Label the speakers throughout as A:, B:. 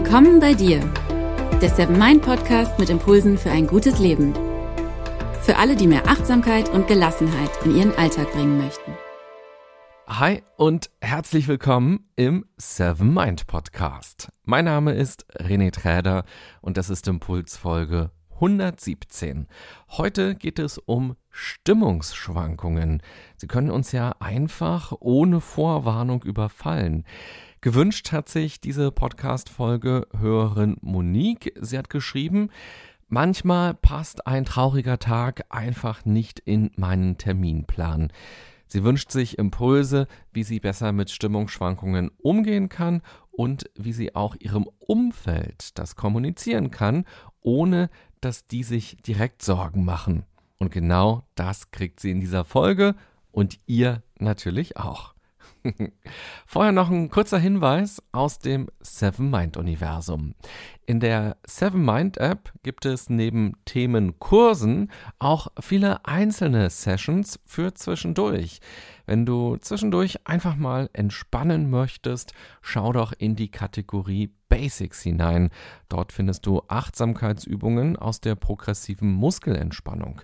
A: Willkommen bei dir, der Seven Mind Podcast mit Impulsen für ein gutes Leben. Für alle, die mehr Achtsamkeit und Gelassenheit in ihren Alltag bringen möchten.
B: Hi und herzlich willkommen im Seven Mind Podcast. Mein Name ist René Träder und das ist Impulsfolge 117. Heute geht es um Stimmungsschwankungen. Sie können uns ja einfach ohne Vorwarnung überfallen. Gewünscht hat sich diese Podcast-Folge Hörerin Monique. Sie hat geschrieben, manchmal passt ein trauriger Tag einfach nicht in meinen Terminplan. Sie wünscht sich Impulse, wie sie besser mit Stimmungsschwankungen umgehen kann und wie sie auch ihrem Umfeld das kommunizieren kann, ohne dass die sich direkt Sorgen machen. Und genau das kriegt sie in dieser Folge und ihr natürlich auch. Vorher noch ein kurzer Hinweis aus dem Seven Mind Universum. In der Seven Mind App gibt es neben Themenkursen auch viele einzelne Sessions für zwischendurch. Wenn du zwischendurch einfach mal entspannen möchtest, schau doch in die Kategorie Basics hinein. Dort findest du Achtsamkeitsübungen aus der progressiven Muskelentspannung,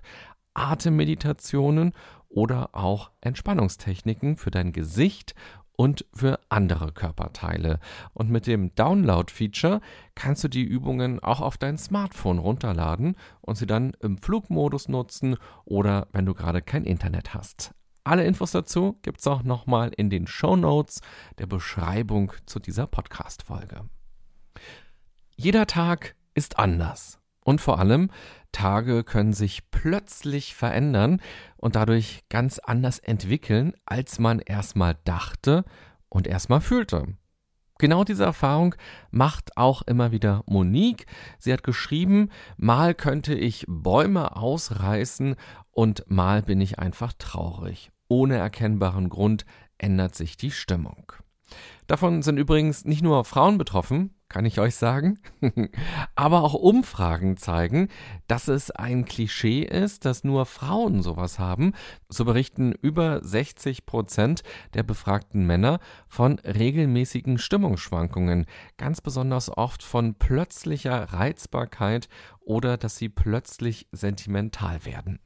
B: Atemmeditationen oder auch Entspannungstechniken für dein Gesicht und für andere Körperteile. Und mit dem Download-Feature kannst du die Übungen auch auf dein Smartphone runterladen und sie dann im Flugmodus nutzen oder wenn du gerade kein Internet hast. Alle Infos dazu gibt es auch nochmal in den Show Notes der Beschreibung zu dieser Podcast-Folge. Jeder Tag ist anders. Und vor allem, Tage können sich plötzlich verändern und dadurch ganz anders entwickeln, als man erstmal dachte und erstmal fühlte. Genau diese Erfahrung macht auch immer wieder Monique. Sie hat geschrieben, mal könnte ich Bäume ausreißen und mal bin ich einfach traurig. Ohne erkennbaren Grund ändert sich die Stimmung. Davon sind übrigens nicht nur Frauen betroffen, kann ich euch sagen. Aber auch Umfragen zeigen, dass es ein Klischee ist, dass nur Frauen sowas haben. So berichten über 60 Prozent der befragten Männer von regelmäßigen Stimmungsschwankungen, ganz besonders oft von plötzlicher Reizbarkeit oder dass sie plötzlich sentimental werden.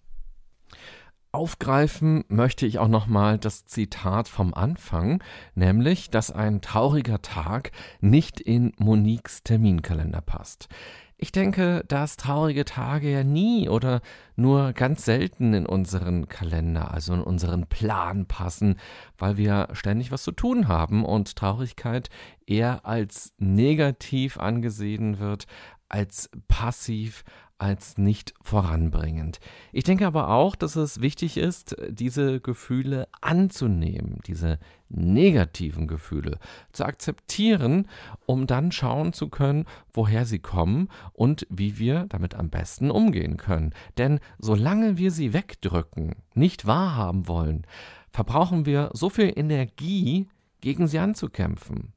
B: Aufgreifen möchte ich auch nochmal das Zitat vom Anfang, nämlich, dass ein trauriger Tag nicht in Moniques Terminkalender passt. Ich denke, dass traurige Tage ja nie oder nur ganz selten in unseren Kalender, also in unseren Plan passen, weil wir ständig was zu tun haben und Traurigkeit eher als negativ angesehen wird, als passiv, als nicht voranbringend. Ich denke aber auch, dass es wichtig ist, diese Gefühle anzunehmen, diese negativen Gefühle zu akzeptieren, um dann schauen zu können, woher sie kommen und wie wir damit am besten umgehen können. Denn solange wir sie wegdrücken, nicht wahrhaben wollen, verbrauchen wir so viel Energie, gegen sie anzukämpfen.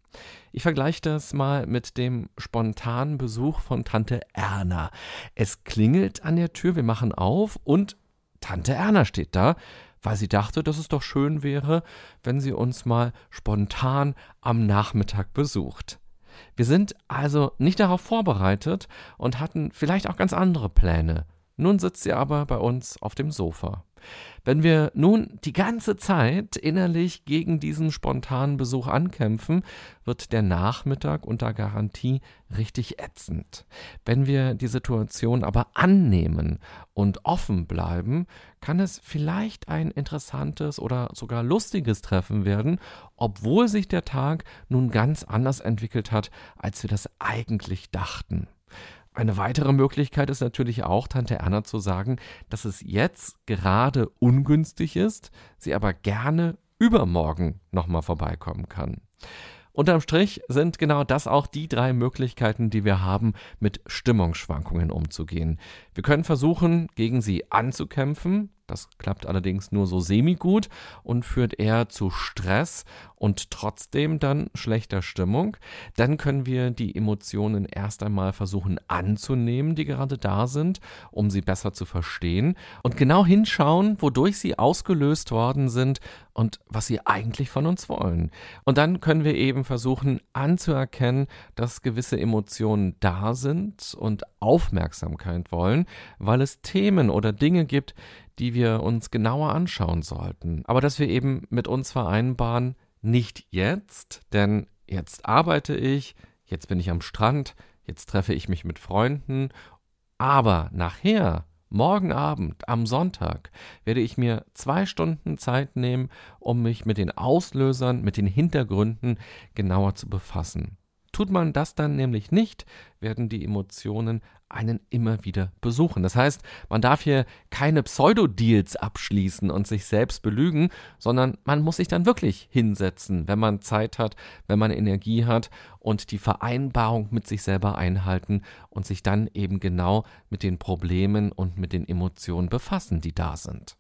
B: Ich vergleiche das mal mit dem spontanen Besuch von Tante Erna. Es klingelt an der Tür, wir machen auf und Tante Erna steht da, weil sie dachte, dass es doch schön wäre, wenn sie uns mal spontan am Nachmittag besucht. Wir sind also nicht darauf vorbereitet und hatten vielleicht auch ganz andere Pläne. Nun sitzt sie aber bei uns auf dem Sofa. Wenn wir nun die ganze Zeit innerlich gegen diesen spontanen Besuch ankämpfen, wird der Nachmittag unter Garantie richtig ätzend. Wenn wir die Situation aber annehmen und offen bleiben, kann es vielleicht ein interessantes oder sogar lustiges Treffen werden, obwohl sich der Tag nun ganz anders entwickelt hat, als wir das eigentlich dachten. Eine weitere Möglichkeit ist natürlich auch, Tante Erna zu sagen, dass es jetzt gerade ungünstig ist, sie aber gerne übermorgen nochmal vorbeikommen kann. Unterm Strich sind genau das auch die drei Möglichkeiten, die wir haben, mit Stimmungsschwankungen umzugehen. Wir können versuchen, gegen sie anzukämpfen, Das klappt allerdings nur so semi-gut und führt eher zu Stress und trotzdem dann schlechter Stimmung. Dann können wir die Emotionen erst einmal versuchen anzunehmen, die gerade da sind, um sie besser zu verstehen und genau hinschauen, wodurch sie ausgelöst worden sind und was sie eigentlich von uns wollen. Und dann können wir eben versuchen anzuerkennen, dass gewisse Emotionen da sind und Aufmerksamkeit wollen, weil es Themen oder Dinge gibt, die wir uns genauer anschauen sollten. Aber dass wir eben mit uns vereinbaren, nicht jetzt, denn jetzt arbeite ich, jetzt bin ich am Strand, jetzt treffe ich mich mit Freunden, aber nachher Morgen Abend, am Sonntag, werde ich mir zwei Stunden Zeit nehmen, um mich mit den Auslösern, mit den Hintergründen genauer zu befassen. Tut man das dann nämlich nicht, werden die Emotionen einen immer wieder besuchen. Das heißt, man darf hier keine Pseudo-Deals abschließen und sich selbst belügen, sondern man muss sich dann wirklich hinsetzen, wenn man Zeit hat, wenn man Energie hat und die Vereinbarung mit sich selber einhalten und sich dann eben genau mit den Problemen und mit den Emotionen befassen, die da sind.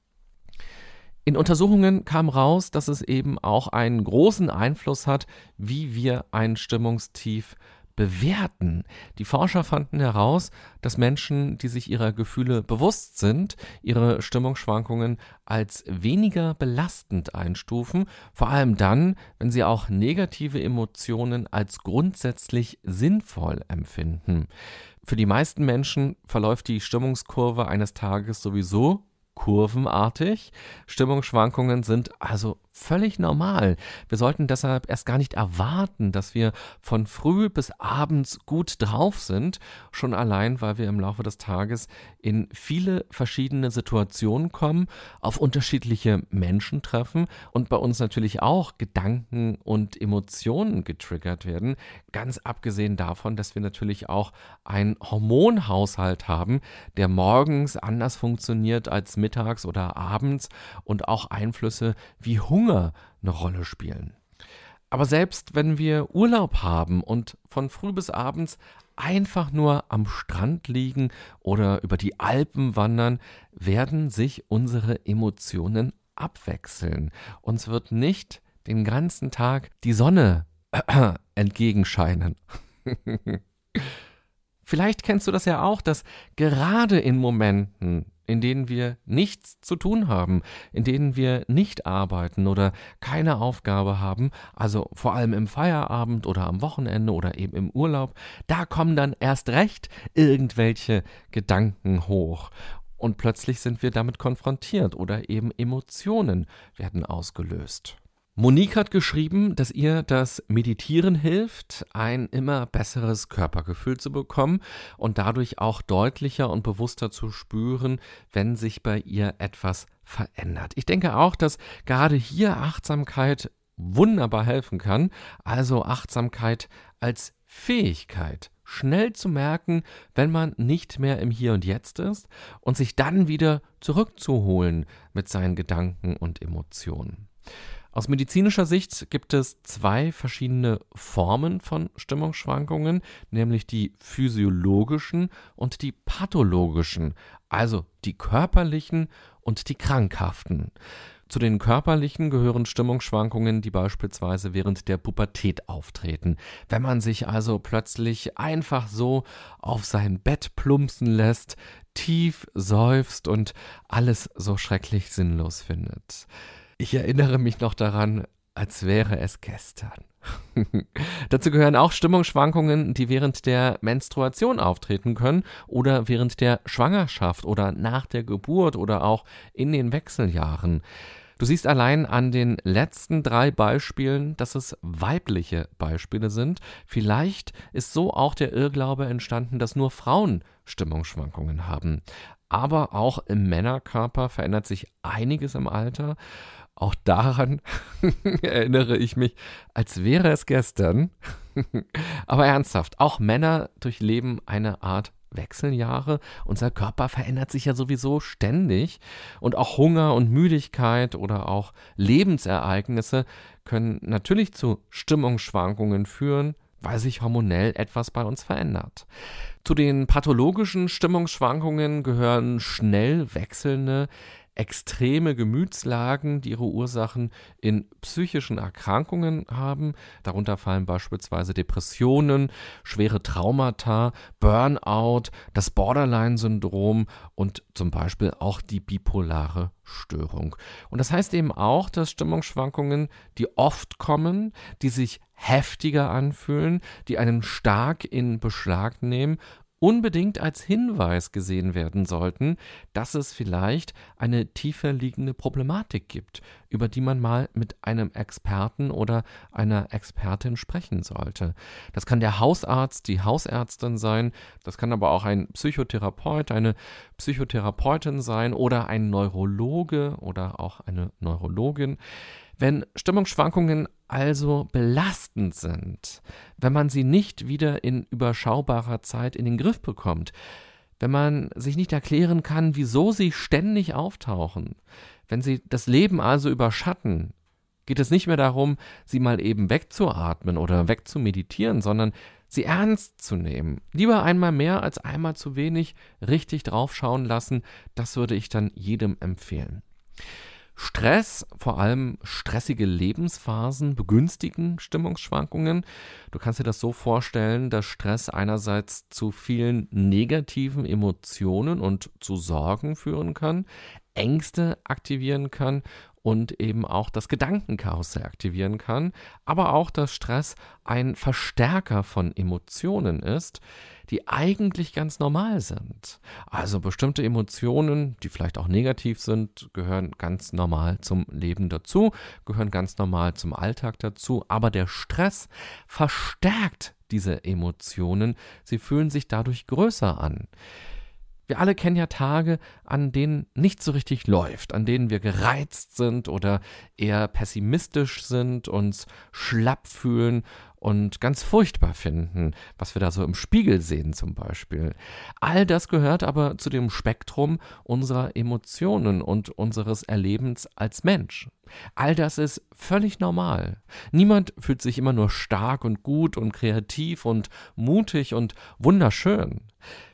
B: In Untersuchungen kam raus, dass es eben auch einen großen Einfluss hat, wie wir ein Stimmungstief bewerten. Die Forscher fanden heraus, dass Menschen, die sich ihrer Gefühle bewusst sind, ihre Stimmungsschwankungen als weniger belastend einstufen, vor allem dann, wenn sie auch negative Emotionen als grundsätzlich sinnvoll empfinden. Für die meisten Menschen verläuft die Stimmungskurve eines Tages sowieso kurvenartig. Stimmungsschwankungen sind also völlig normal. Wir sollten deshalb erst gar nicht erwarten, dass wir von früh bis abends gut drauf sind, schon allein, weil wir im Laufe des Tages in viele verschiedene Situationen kommen, auf unterschiedliche Menschen treffen und bei uns natürlich auch Gedanken und Emotionen getriggert werden, ganz abgesehen davon, dass wir natürlich auch einen Hormonhaushalt haben, der morgens anders funktioniert als mittags oder abends und auch Einflüsse wie Hunger Hunger eine Rolle spielen. Aber selbst wenn wir Urlaub haben und von früh bis abends einfach nur am Strand liegen oder über die Alpen wandern, werden sich unsere Emotionen abwechseln. Uns wird nicht den ganzen Tag die Sonne entgegenscheinen. Vielleicht kennst du das ja auch, dass gerade in Momenten, in denen wir nichts zu tun haben, in denen wir nicht arbeiten oder keine Aufgabe haben, also vor allem im Feierabend oder am Wochenende oder eben im Urlaub, da kommen dann erst recht irgendwelche Gedanken hoch. Und plötzlich sind wir damit konfrontiert oder eben Emotionen werden ausgelöst. Monique hat geschrieben, dass ihr das Meditieren hilft, ein immer besseres Körpergefühl zu bekommen und dadurch auch deutlicher und bewusster zu spüren, wenn sich bei ihr etwas verändert. Ich denke auch, dass gerade hier Achtsamkeit wunderbar helfen kann, also Achtsamkeit als Fähigkeit, schnell zu merken, wenn man nicht mehr im Hier und Jetzt ist und sich dann wieder zurückzuholen mit seinen Gedanken und Emotionen. Aus medizinischer Sicht gibt es zwei verschiedene Formen von Stimmungsschwankungen, nämlich die physiologischen und die pathologischen, also die körperlichen und die krankhaften. Zu den körperlichen gehören Stimmungsschwankungen, die beispielsweise während der Pubertät auftreten. Wenn man sich also plötzlich einfach so auf sein Bett plumpsen lässt, tief seufzt und alles so schrecklich sinnlos findet. Ich erinnere mich noch daran, als wäre es gestern. Dazu gehören auch Stimmungsschwankungen, die während der Menstruation auftreten können oder während der Schwangerschaft oder nach der Geburt oder auch in den Wechseljahren. Du siehst allein an den letzten drei Beispielen, dass es weibliche Beispiele sind. Vielleicht ist so auch der Irrglaube entstanden, dass nur Frauen Stimmungsschwankungen haben. Aber auch im Männerkörper verändert sich einiges im Alter auch daran erinnere ich mich, als wäre es gestern. Aber ernsthaft, auch Männer durchleben eine Art Wechseljahre. Unser Körper verändert sich ja sowieso ständig. Und auch Hunger und Müdigkeit oder auch Lebensereignisse können natürlich zu Stimmungsschwankungen führen, weil sich hormonell etwas bei uns verändert. Zu den pathologischen Stimmungsschwankungen gehören schnell wechselnde, extreme Gemütslagen, die ihre Ursachen in psychischen Erkrankungen haben. Darunter fallen beispielsweise Depressionen, schwere Traumata, Burnout, das Borderline-Syndrom und zum Beispiel auch die bipolare Störung. Und das heißt eben auch, dass Stimmungsschwankungen, die oft kommen, die sich heftiger anfühlen, die einen stark in Beschlag nehmen unbedingt als Hinweis gesehen werden sollten, dass es vielleicht eine tiefer liegende Problematik gibt, über die man mal mit einem Experten oder einer Expertin sprechen sollte. Das kann der Hausarzt, die Hausärztin sein, das kann aber auch ein Psychotherapeut, eine Psychotherapeutin sein oder ein Neurologe oder auch eine Neurologin. Wenn Stimmungsschwankungen also belastend sind, wenn man sie nicht wieder in überschaubarer Zeit in den Griff bekommt, wenn man sich nicht erklären kann, wieso sie ständig auftauchen, wenn sie das Leben also überschatten, geht es nicht mehr darum, sie mal eben wegzuatmen oder wegzumeditieren, sondern sie ernst zu nehmen. Lieber einmal mehr als einmal zu wenig richtig draufschauen lassen, das würde ich dann jedem empfehlen. Stress, vor allem stressige Lebensphasen, begünstigen Stimmungsschwankungen. Du kannst dir das so vorstellen, dass Stress einerseits zu vielen negativen Emotionen und zu Sorgen führen kann, Ängste aktivieren kann und eben auch das Gedankenkarussell aktivieren kann, aber auch, dass Stress ein Verstärker von Emotionen ist, die eigentlich ganz normal sind. Also bestimmte Emotionen, die vielleicht auch negativ sind, gehören ganz normal zum Leben dazu, gehören ganz normal zum Alltag dazu, aber der Stress verstärkt diese Emotionen, sie fühlen sich dadurch größer an. Wir alle kennen ja Tage, an denen nicht so richtig läuft, an denen wir gereizt sind oder eher pessimistisch sind, uns schlapp fühlen und ganz furchtbar finden, was wir da so im Spiegel sehen zum Beispiel. All das gehört aber zu dem Spektrum unserer Emotionen und unseres Erlebens als Mensch. All das ist völlig normal. Niemand fühlt sich immer nur stark und gut und kreativ und mutig und wunderschön.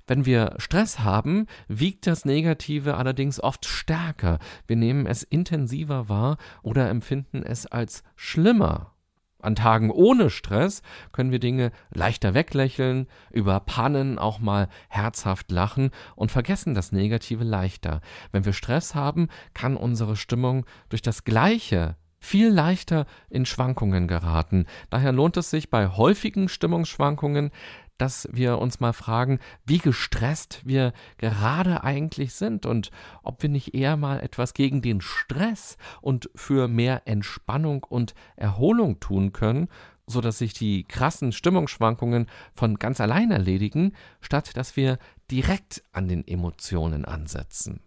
B: Wenn wir Stress haben, wiegt das Negative allerdings oft stärker. Wir nehmen es intensiver wahr oder empfinden es als schlimmer an Tagen ohne Stress können wir Dinge leichter weglächeln, über Pannen auch mal herzhaft lachen und vergessen das Negative leichter. Wenn wir Stress haben, kann unsere Stimmung durch das Gleiche viel leichter in Schwankungen geraten. Daher lohnt es sich bei häufigen Stimmungsschwankungen dass wir uns mal fragen, wie gestresst wir gerade eigentlich sind und ob wir nicht eher mal etwas gegen den Stress und für mehr Entspannung und Erholung tun können, so dass sich die krassen Stimmungsschwankungen von ganz allein erledigen, statt dass wir direkt an den Emotionen ansetzen.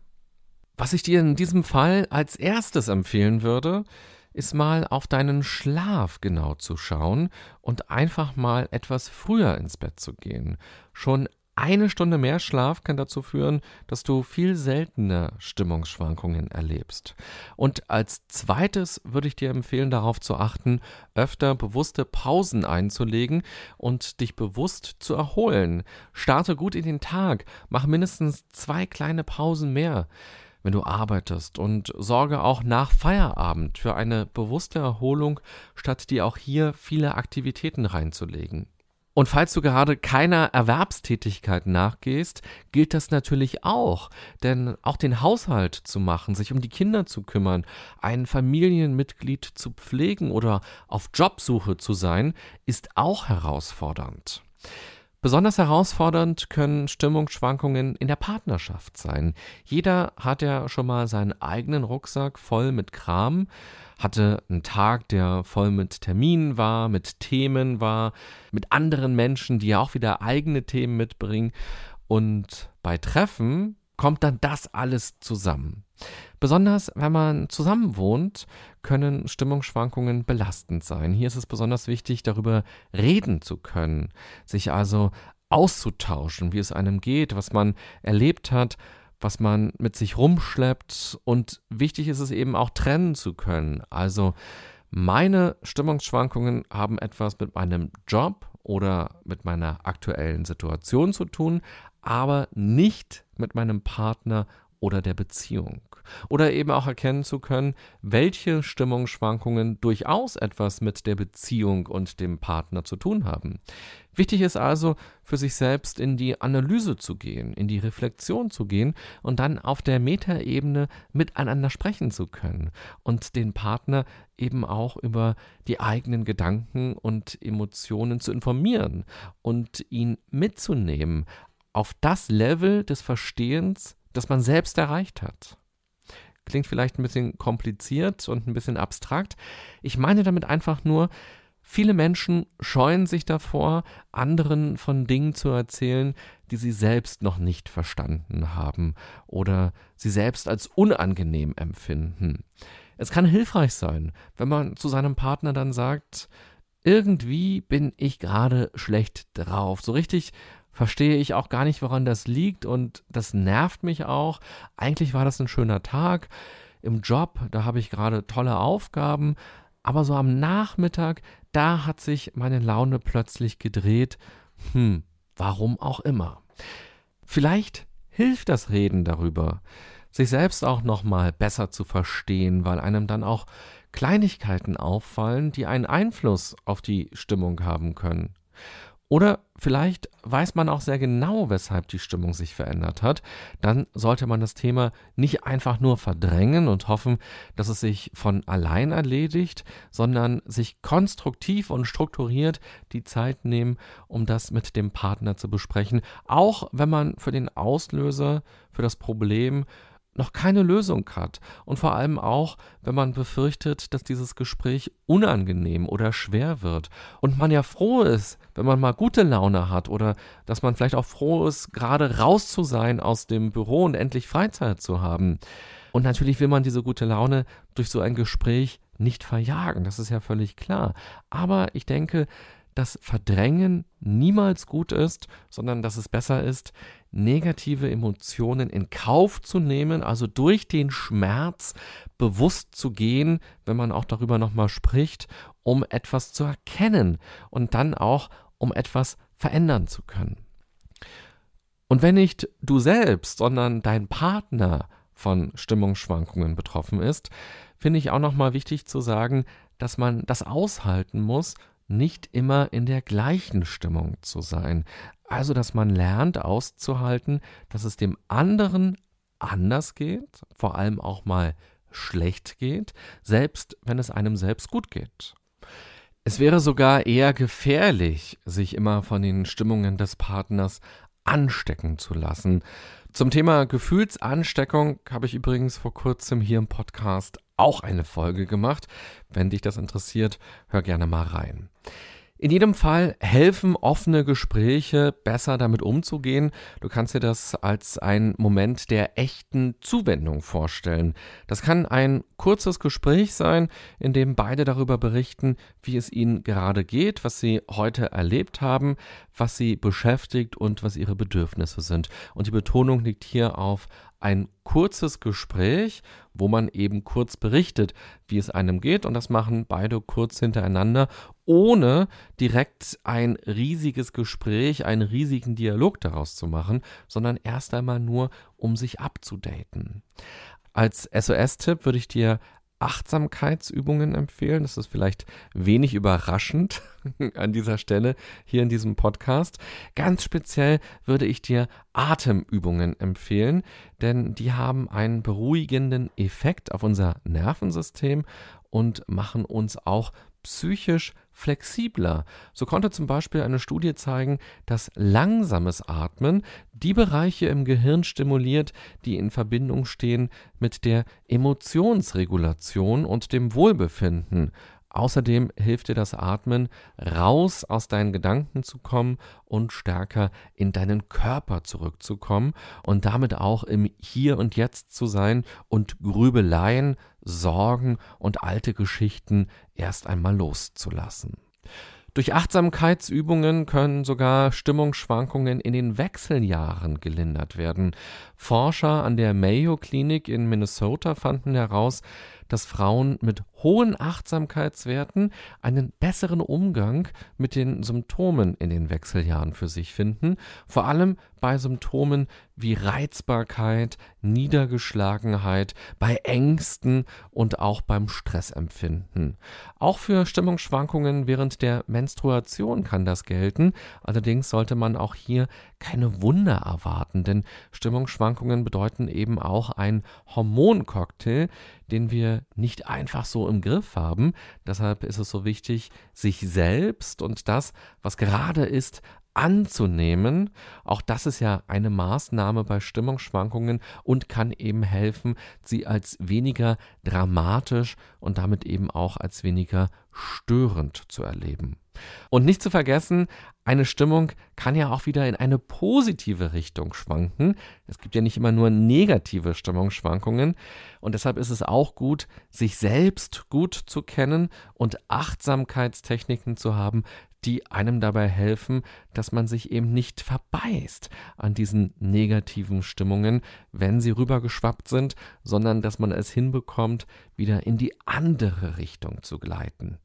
B: Was ich dir in diesem Fall als erstes empfehlen würde, ist mal auf deinen Schlaf genau zu schauen und einfach mal etwas früher ins Bett zu gehen. Schon eine Stunde mehr Schlaf kann dazu führen, dass du viel seltener Stimmungsschwankungen erlebst. Und als zweites würde ich dir empfehlen, darauf zu achten, öfter bewusste Pausen einzulegen und dich bewusst zu erholen. Starte gut in den Tag, mach mindestens zwei kleine Pausen mehr wenn du arbeitest und sorge auch nach Feierabend für eine bewusste Erholung, statt dir auch hier viele Aktivitäten reinzulegen. Und falls du gerade keiner Erwerbstätigkeit nachgehst, gilt das natürlich auch. Denn auch den Haushalt zu machen, sich um die Kinder zu kümmern, ein Familienmitglied zu pflegen oder auf Jobsuche zu sein, ist auch herausfordernd. Besonders herausfordernd können Stimmungsschwankungen in der Partnerschaft sein. Jeder hat ja schon mal seinen eigenen Rucksack voll mit Kram, hatte einen Tag, der voll mit Terminen war, mit Themen war, mit anderen Menschen, die ja auch wieder eigene Themen mitbringen. Und bei Treffen kommt dann das alles zusammen. Besonders wenn man zusammen wohnt, können Stimmungsschwankungen belastend sein. Hier ist es besonders wichtig, darüber reden zu können, sich also auszutauschen, wie es einem geht, was man erlebt hat, was man mit sich rumschleppt und wichtig ist es eben auch trennen zu können. Also meine Stimmungsschwankungen haben etwas mit meinem Job oder mit meiner aktuellen Situation zu tun, aber nicht mit meinem Partner oder der Beziehung. Oder eben auch erkennen zu können, welche Stimmungsschwankungen durchaus etwas mit der Beziehung und dem Partner zu tun haben. Wichtig ist also, für sich selbst in die Analyse zu gehen, in die Reflexion zu gehen und dann auf der Metaebene miteinander sprechen zu können und den Partner eben auch über die eigenen Gedanken und Emotionen zu informieren und ihn mitzunehmen auf das Level des Verstehens, das man selbst erreicht hat. Klingt vielleicht ein bisschen kompliziert und ein bisschen abstrakt. Ich meine damit einfach nur, viele Menschen scheuen sich davor, anderen von Dingen zu erzählen, die sie selbst noch nicht verstanden haben oder sie selbst als unangenehm empfinden. Es kann hilfreich sein, wenn man zu seinem Partner dann sagt, irgendwie bin ich gerade schlecht drauf. So richtig verstehe ich auch gar nicht, woran das liegt und das nervt mich auch. Eigentlich war das ein schöner Tag im Job, da habe ich gerade tolle Aufgaben, aber so am Nachmittag, da hat sich meine Laune plötzlich gedreht. Hm, warum auch immer. Vielleicht hilft das Reden darüber, sich selbst auch nochmal besser zu verstehen, weil einem dann auch Kleinigkeiten auffallen, die einen Einfluss auf die Stimmung haben können. Oder vielleicht weiß man auch sehr genau, weshalb die Stimmung sich verändert hat. Dann sollte man das Thema nicht einfach nur verdrängen und hoffen, dass es sich von allein erledigt, sondern sich konstruktiv und strukturiert die Zeit nehmen, um das mit dem Partner zu besprechen. Auch wenn man für den Auslöser, für das Problem noch keine Lösung hat und vor allem auch, wenn man befürchtet, dass dieses Gespräch unangenehm oder schwer wird und man ja froh ist, wenn man mal gute Laune hat oder dass man vielleicht auch froh ist, gerade raus zu sein aus dem Büro und endlich Freizeit zu haben. Und natürlich will man diese gute Laune durch so ein Gespräch nicht verjagen, das ist ja völlig klar. Aber ich denke, dass Verdrängen niemals gut ist, sondern dass es besser ist, negative Emotionen in Kauf zu nehmen, also durch den Schmerz bewusst zu gehen, wenn man auch darüber nochmal spricht, um etwas zu erkennen und dann auch, um etwas verändern zu können. Und wenn nicht du selbst, sondern dein Partner von Stimmungsschwankungen betroffen ist, finde ich auch nochmal wichtig zu sagen, dass man das aushalten muss nicht immer in der gleichen Stimmung zu sein. Also, dass man lernt auszuhalten, dass es dem anderen anders geht, vor allem auch mal schlecht geht, selbst wenn es einem selbst gut geht. Es wäre sogar eher gefährlich, sich immer von den Stimmungen des Partners anstecken zu lassen. Zum Thema Gefühlsansteckung habe ich übrigens vor kurzem hier im Podcast auch eine Folge gemacht. Wenn dich das interessiert, hör gerne mal rein. In jedem Fall helfen offene Gespräche, besser damit umzugehen. Du kannst dir das als einen Moment der echten Zuwendung vorstellen. Das kann ein kurzes Gespräch sein, in dem beide darüber berichten, wie es ihnen gerade geht, was sie heute erlebt haben, was sie beschäftigt und was ihre Bedürfnisse sind. Und die Betonung liegt hier auf ein kurzes Gespräch, wo man eben kurz berichtet, wie es einem geht. Und das machen beide kurz hintereinander, ohne direkt ein riesiges Gespräch, einen riesigen Dialog daraus zu machen, sondern erst einmal nur, um sich abzudaten. Als SOS-Tipp würde ich dir Achtsamkeitsübungen empfehlen. Das ist vielleicht wenig überraschend an dieser Stelle hier in diesem Podcast. Ganz speziell würde ich dir Atemübungen empfehlen, denn die haben einen beruhigenden Effekt auf unser Nervensystem und machen uns auch psychisch flexibler. So konnte zum Beispiel eine Studie zeigen, dass langsames Atmen die Bereiche im Gehirn stimuliert, die in Verbindung stehen mit der Emotionsregulation und dem Wohlbefinden. Außerdem hilft dir das Atmen, raus aus deinen Gedanken zu kommen und stärker in deinen Körper zurückzukommen und damit auch im Hier und Jetzt zu sein und Grübeleien, Sorgen und alte Geschichten erst einmal loszulassen. Durch Achtsamkeitsübungen können sogar Stimmungsschwankungen in den Wechseljahren gelindert werden. Forscher an der Mayo Klinik in Minnesota fanden heraus, dass Frauen mit hohen Achtsamkeitswerten einen besseren Umgang mit den Symptomen in den Wechseljahren für sich finden, vor allem bei Symptomen wie Reizbarkeit, Niedergeschlagenheit, bei Ängsten und auch beim Stressempfinden. Auch für Stimmungsschwankungen während der Menstruation kann das gelten, allerdings sollte man auch hier keine Wunder erwarten, denn Stimmungsschwankungen bedeuten eben auch ein Hormoncocktail, den wir nicht einfach so im Griff haben. Deshalb ist es so wichtig, sich selbst und das, was gerade ist, anzunehmen. Auch das ist ja eine Maßnahme bei Stimmungsschwankungen und kann eben helfen, sie als weniger dramatisch und damit eben auch als weniger störend zu erleben. Und nicht zu vergessen, eine Stimmung kann ja auch wieder in eine positive Richtung schwanken. Es gibt ja nicht immer nur negative Stimmungsschwankungen. Und deshalb ist es auch gut, sich selbst gut zu kennen und Achtsamkeitstechniken zu haben, die einem dabei helfen, dass man sich eben nicht verbeißt an diesen negativen Stimmungen, wenn sie rübergeschwappt sind, sondern dass man es hinbekommt, wieder in die andere Richtung zu gleiten.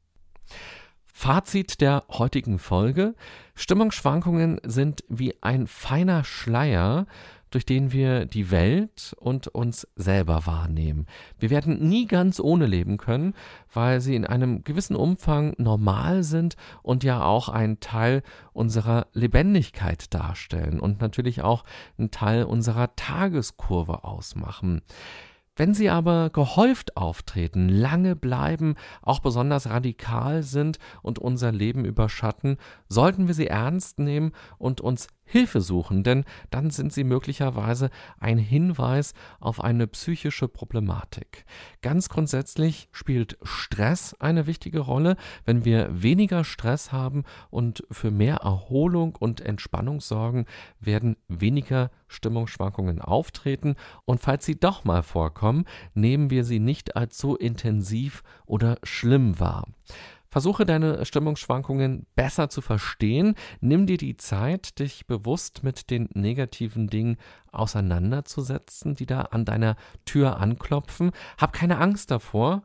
B: Fazit der heutigen Folge. Stimmungsschwankungen sind wie ein feiner Schleier, durch den wir die Welt und uns selber wahrnehmen. Wir werden nie ganz ohne leben können, weil sie in einem gewissen Umfang normal sind und ja auch ein Teil unserer Lebendigkeit darstellen und natürlich auch ein Teil unserer Tageskurve ausmachen. Wenn sie aber gehäuft auftreten, lange bleiben, auch besonders radikal sind und unser Leben überschatten, sollten wir sie ernst nehmen und uns Hilfe suchen, denn dann sind sie möglicherweise ein Hinweis auf eine psychische Problematik. Ganz grundsätzlich spielt Stress eine wichtige Rolle. Wenn wir weniger Stress haben und für mehr Erholung und Entspannung sorgen, werden weniger Stimmungsschwankungen auftreten und falls sie doch mal vorkommen, nehmen wir sie nicht als so intensiv oder schlimm wahr. Versuche deine Stimmungsschwankungen besser zu verstehen. Nimm dir die Zeit, dich bewusst mit den negativen Dingen auseinanderzusetzen, die da an deiner Tür anklopfen. Hab keine Angst davor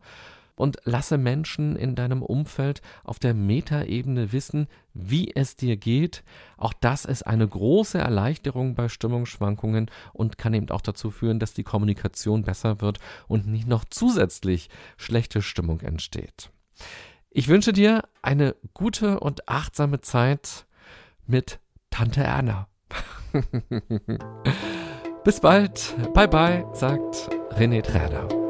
B: und lasse Menschen in deinem Umfeld auf der Metaebene wissen, wie es dir geht. Auch das ist eine große Erleichterung bei Stimmungsschwankungen und kann eben auch dazu führen, dass die Kommunikation besser wird und nicht noch zusätzlich schlechte Stimmung entsteht. Ich wünsche dir eine gute und achtsame Zeit mit Tante Erna. Bis bald. Bye bye, sagt René Träder.